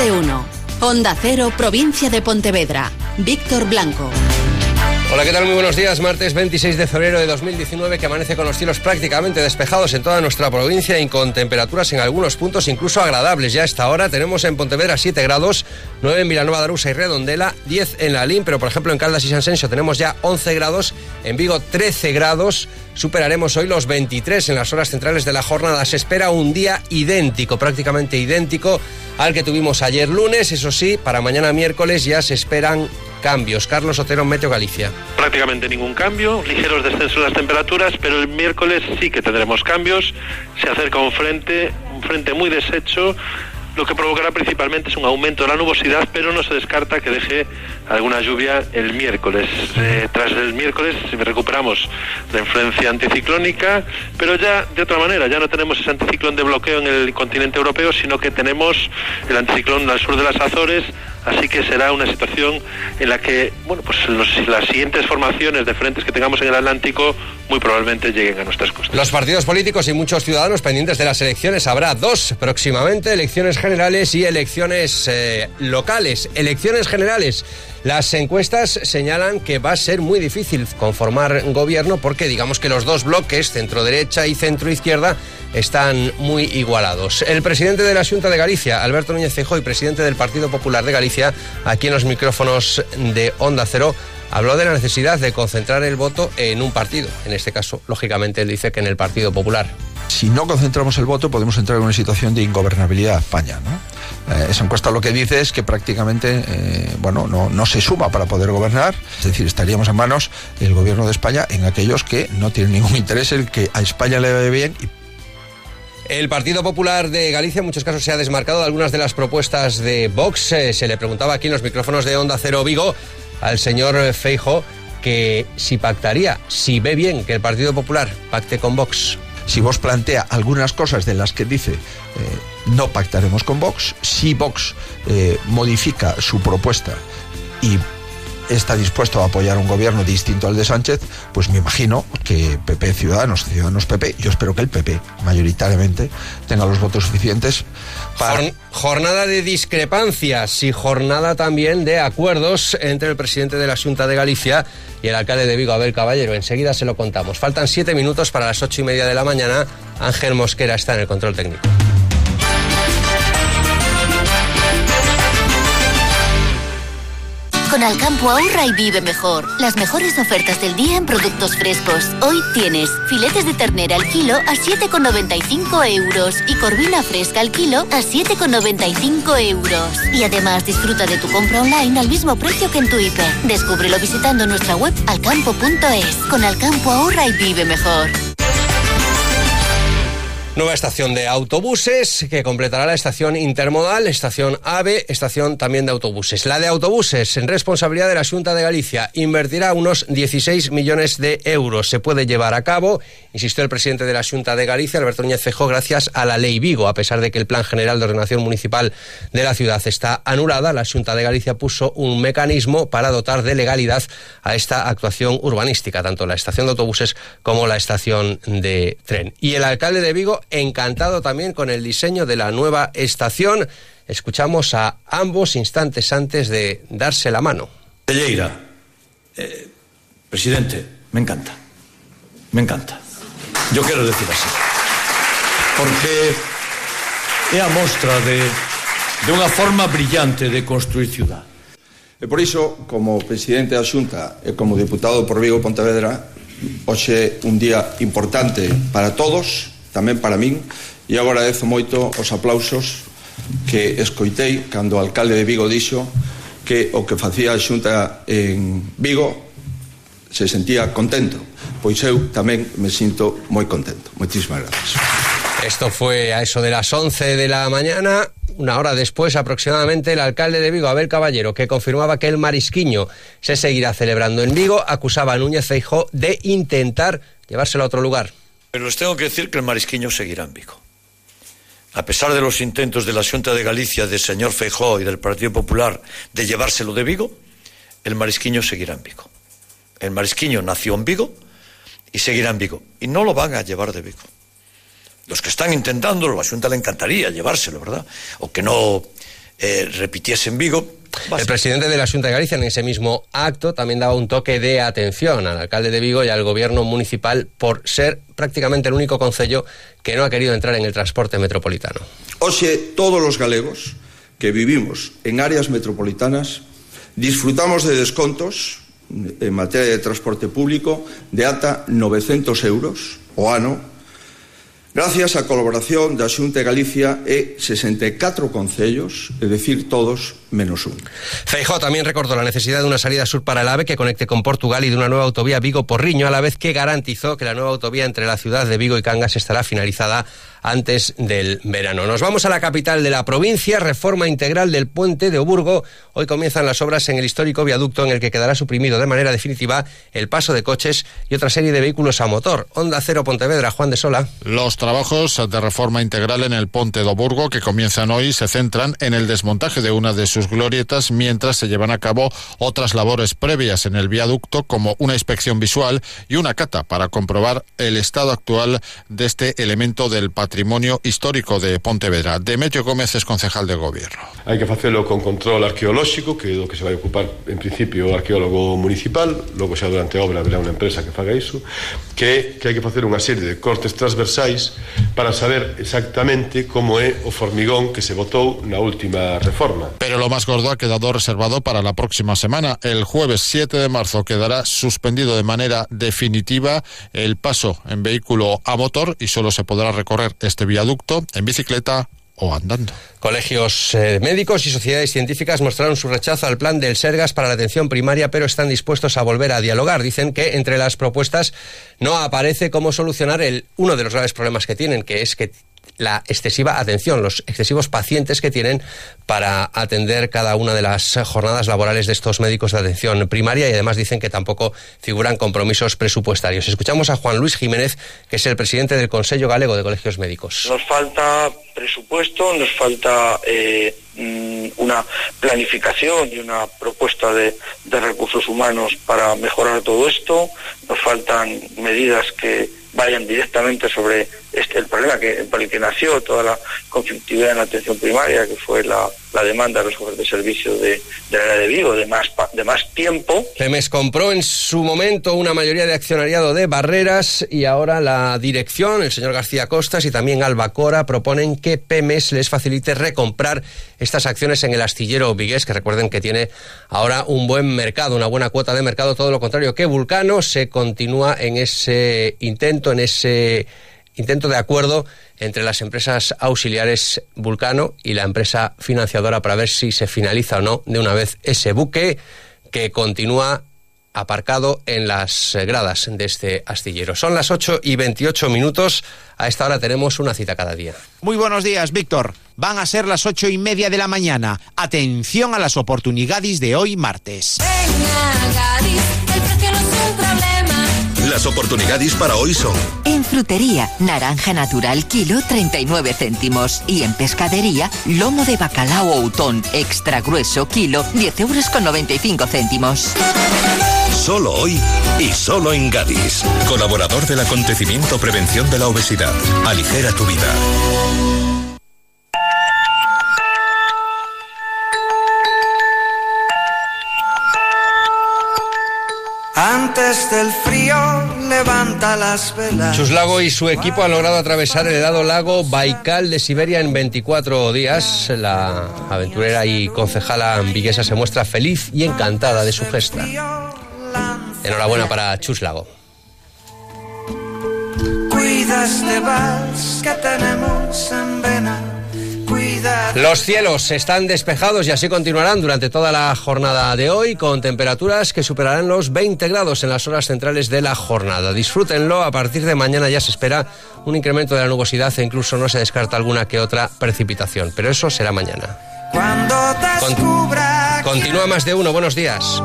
de. Onda Cero, provincia de Pontevedra. Víctor Blanco. Hola, ¿qué tal? Muy buenos días. Martes 26 de febrero de 2019 que amanece con los cielos prácticamente despejados en toda nuestra provincia y con temperaturas en algunos puntos incluso agradables. Ya a esta hora tenemos en Pontevedra 7 grados, 9 en Vilanova de y Redondela, 10 en La Lim, pero por ejemplo en Caldas y San Sensio tenemos ya 11 grados, en Vigo 13 grados. Superaremos hoy los 23 en las horas centrales de la jornada. Se espera un día idéntico, prácticamente idéntico al que tuvimos ayer lunes. Eso sí, para mañana miércoles ya se esperan cambios. Carlos Otero, Meteo Galicia. Prácticamente ningún cambio, ligeros descensos en las temperaturas, pero el miércoles sí que tendremos cambios. Se acerca un frente, un frente muy deshecho lo que provocará principalmente es un aumento de la nubosidad, pero no se descarta que deje alguna lluvia el miércoles. Tras el miércoles recuperamos la influencia anticiclónica, pero ya de otra manera, ya no tenemos ese anticiclón de bloqueo en el continente europeo, sino que tenemos el anticiclón al sur de las Azores, así que será una situación en la que, bueno, pues las siguientes formaciones de frentes que tengamos en el Atlántico muy probablemente lleguen a nuestras costas. Los partidos políticos y muchos ciudadanos pendientes de las elecciones habrá dos próximamente, elecciones generales y elecciones eh, locales. Elecciones generales. Las encuestas señalan que va a ser muy difícil conformar gobierno porque digamos que los dos bloques, centro derecha y centro izquierda, están muy igualados. El presidente de la Junta de Galicia, Alberto Núñez Feijóo, y presidente del Partido Popular de Galicia, aquí en los micrófonos de Onda Cero, habló de la necesidad de concentrar el voto en un partido. En este caso, lógicamente, él dice que en el Partido Popular. Si no concentramos el voto, podemos entrar en una situación de ingobernabilidad España. ¿no? Eh, esa encuesta lo que dice es que prácticamente eh, bueno, no, no se suma para poder gobernar, es decir, estaríamos en manos del gobierno de España en aquellos que no tienen ningún interés en que a España le vaya bien el Partido Popular de Galicia en muchos casos se ha desmarcado de algunas de las propuestas de Vox. Eh, se le preguntaba aquí en los micrófonos de Onda Cero Vigo al señor Feijo que si pactaría, si ve bien que el Partido Popular pacte con Vox. Si Vox plantea algunas cosas de las que dice eh, no pactaremos con Vox, si Vox eh, modifica su propuesta y está dispuesto a apoyar un gobierno distinto al de Sánchez, pues me imagino que PP Ciudadanos, Ciudadanos PP, yo espero que el PP mayoritariamente tenga los votos suficientes para... Jornada de discrepancias y jornada también de acuerdos entre el presidente de la Junta de Galicia y el alcalde de Vigo, Abel Caballero. Enseguida se lo contamos. Faltan siete minutos para las ocho y media de la mañana. Ángel Mosquera está en el control técnico. Con Alcampo ahorra y vive mejor. Las mejores ofertas del día en productos frescos. Hoy tienes filetes de ternera al kilo a 7,95 euros y corvina fresca al kilo a 7,95 euros. Y además disfruta de tu compra online al mismo precio que en tu hiper. Descúbrelo visitando nuestra web alcampo.es. Con Alcampo ahorra y vive mejor. Nueva estación de autobuses que completará la estación intermodal, estación AVE, estación también de autobuses. La de autobuses, en responsabilidad de la Junta de Galicia, invertirá unos 16 millones de euros. Se puede llevar a cabo, insistió el presidente de la Junta de Galicia, Alberto Núñez Fejó, gracias a la ley Vigo. A pesar de que el Plan General de Ordenación Municipal de la ciudad está anulada, la Junta de Galicia puso un mecanismo para dotar de legalidad a esta actuación urbanística, tanto la estación de autobuses como la estación de tren. Y el alcalde de Vigo encantado también con el diseño de la nueva estación. Escuchamos a ambos instantes antes de darse la mano. Telleira, eh, presidente, me encanta. Me encanta. Yo quiero decir así. Porque é a mostra de, de unha forma brillante de construir ciudad. E por iso, como presidente da Xunta e como diputado por Vigo Pontevedra, hoxe un día importante para todos, tamén para min e agradezo moito os aplausos que escoitei cando o alcalde de Vigo dixo que o que facía a xunta en Vigo se sentía contento. Pois eu tamén me sinto moi contento. Moitísimas gracias Esto fue a eso de las 11 de la mañana. Una hora después aproximadamente, el alcalde de Vigo, Abel Caballero, que confirmaba que el marisquiño se seguirá celebrando en Vigo, acusaba a Núñez Feijó de intentar llevárselo a otro lugar. Pero les tengo que decir que el marisquiño seguirá en Vigo. A pesar de los intentos de la Junta de Galicia, del señor Feijó y del Partido Popular de llevárselo de Vigo, el marisquiño seguirá en Vigo. El marisquiño nació en Vigo y seguirá en Vigo. Y no lo van a llevar de Vigo. Los que están intentándolo, la Junta le encantaría llevárselo, ¿verdad? O que no eh, repitiese en Vigo. El presidente de la Junta de Galicia en ese mismo acto también daba un toque de atención al alcalde de Vigo y al gobierno municipal por ser prácticamente el único concello que no ha querido entrar en el transporte metropolitano. Oxe, todos los galegos que vivimos en áreas metropolitanas disfrutamos de descontos en materia de transporte público de ata 900 euros o ano Gracias á colaboración da Xunta de Galicia e 64 concellos, é dicir, todos menos un. Feijó también recordó la necesidad de una salida sur para el AVE que conecte con Portugal y de una nueva autovía Vigo-Porriño, a la vez que garantizó que la nueva autovía entre la ciudad de Vigo y Cangas estará finalizada antes del verano. Nos vamos a la capital de la provincia, reforma integral del puente de Oburgo. Hoy comienzan las obras en el histórico viaducto en el que quedará suprimido de manera definitiva el paso de coches y otra serie de vehículos a motor. Onda Cero Pontevedra, Juan de Sola. Los trabajos de reforma integral en el puente de Oburgo que comienzan hoy se centran en el desmontaje de una de sus glorietas mientras se llevan a cabo otras labores previas en el viaducto como una inspección visual y una cata para comprobar el estado actual de este elemento del patrimonio histórico de Pontevedra. Demetrio Gómez es concejal de gobierno. Hai que facelo con control arqueolóxico, que é do que se vai ocupar en principio o arqueólogo municipal, logo xa durante a obra haberá unha empresa que faga iso, que, que hai que facer unha serie de cortes transversais para saber exactamente como é o formigón que se botou na última reforma. Pero lo más gordo ha quedado reservado para la próxima semana. El jueves 7 de marzo quedará suspendido de manera definitiva el paso en vehículo a motor y solo se podrá recorrer este viaducto en bicicleta o andando. Colegios eh, médicos y sociedades científicas mostraron su rechazo al plan del Sergas para la atención primaria, pero están dispuestos a volver a dialogar. Dicen que entre las propuestas no aparece cómo solucionar el, uno de los graves problemas que tienen, que es que la excesiva atención, los excesivos pacientes que tienen para atender cada una de las jornadas laborales de estos médicos de atención primaria y además dicen que tampoco figuran compromisos presupuestarios. Escuchamos a Juan Luis Jiménez, que es el presidente del Consejo Galego de Colegios Médicos. Nos falta presupuesto, nos falta eh, mm, una planificación y una propuesta de, de recursos humanos para mejorar todo esto, nos faltan medidas que vayan directamente sobre el problema que, por el que nació toda la conflictividad en la atención primaria, que fue la, la demanda de los de servicio de, de la área de Vigo, de más, de más tiempo. Pemes compró en su momento una mayoría de accionariado de Barreras y ahora la dirección, el señor García Costas y también Albacora proponen que Pemes les facilite recomprar estas acciones en el astillero vigués, que recuerden que tiene ahora un buen mercado, una buena cuota de mercado, todo lo contrario que Vulcano se continúa en ese intento, en ese intento de acuerdo entre las empresas auxiliares Vulcano y la empresa financiadora para ver si se finaliza o no de una vez ese buque que continúa aparcado en las gradas de este astillero. Son las 8 y 28 minutos. A esta hora tenemos una cita cada día. Muy buenos días, Víctor. Van a ser las ocho y media de la mañana. Atención a las oportunidades de hoy martes. Venga, Las oportunidades para hoy son En frutería, naranja natural kilo 39 céntimos. Y en pescadería, lomo de bacalao outón extra grueso kilo 10 euros con 95 céntimos. solo hoy y solo en Gadis. Colaborador del acontecimiento Prevención de la Obesidad. Aligera tu vida. Antes del frío, levanta las velas. Chuslago y su equipo han logrado atravesar el helado lago Baikal de Siberia en 24 días. La aventurera y concejala viguesa se muestra feliz y encantada de su gesta. Enhorabuena para Chuslago. Cuida este vals que tenemos en vena. Los cielos están despejados y así continuarán durante toda la jornada de hoy con temperaturas que superarán los 20 grados en las horas centrales de la jornada. Disfrútenlo, a partir de mañana ya se espera un incremento de la nubosidad e incluso no se descarta alguna que otra precipitación, pero eso será mañana. Cuando descubra Continúa más de uno, buenos días.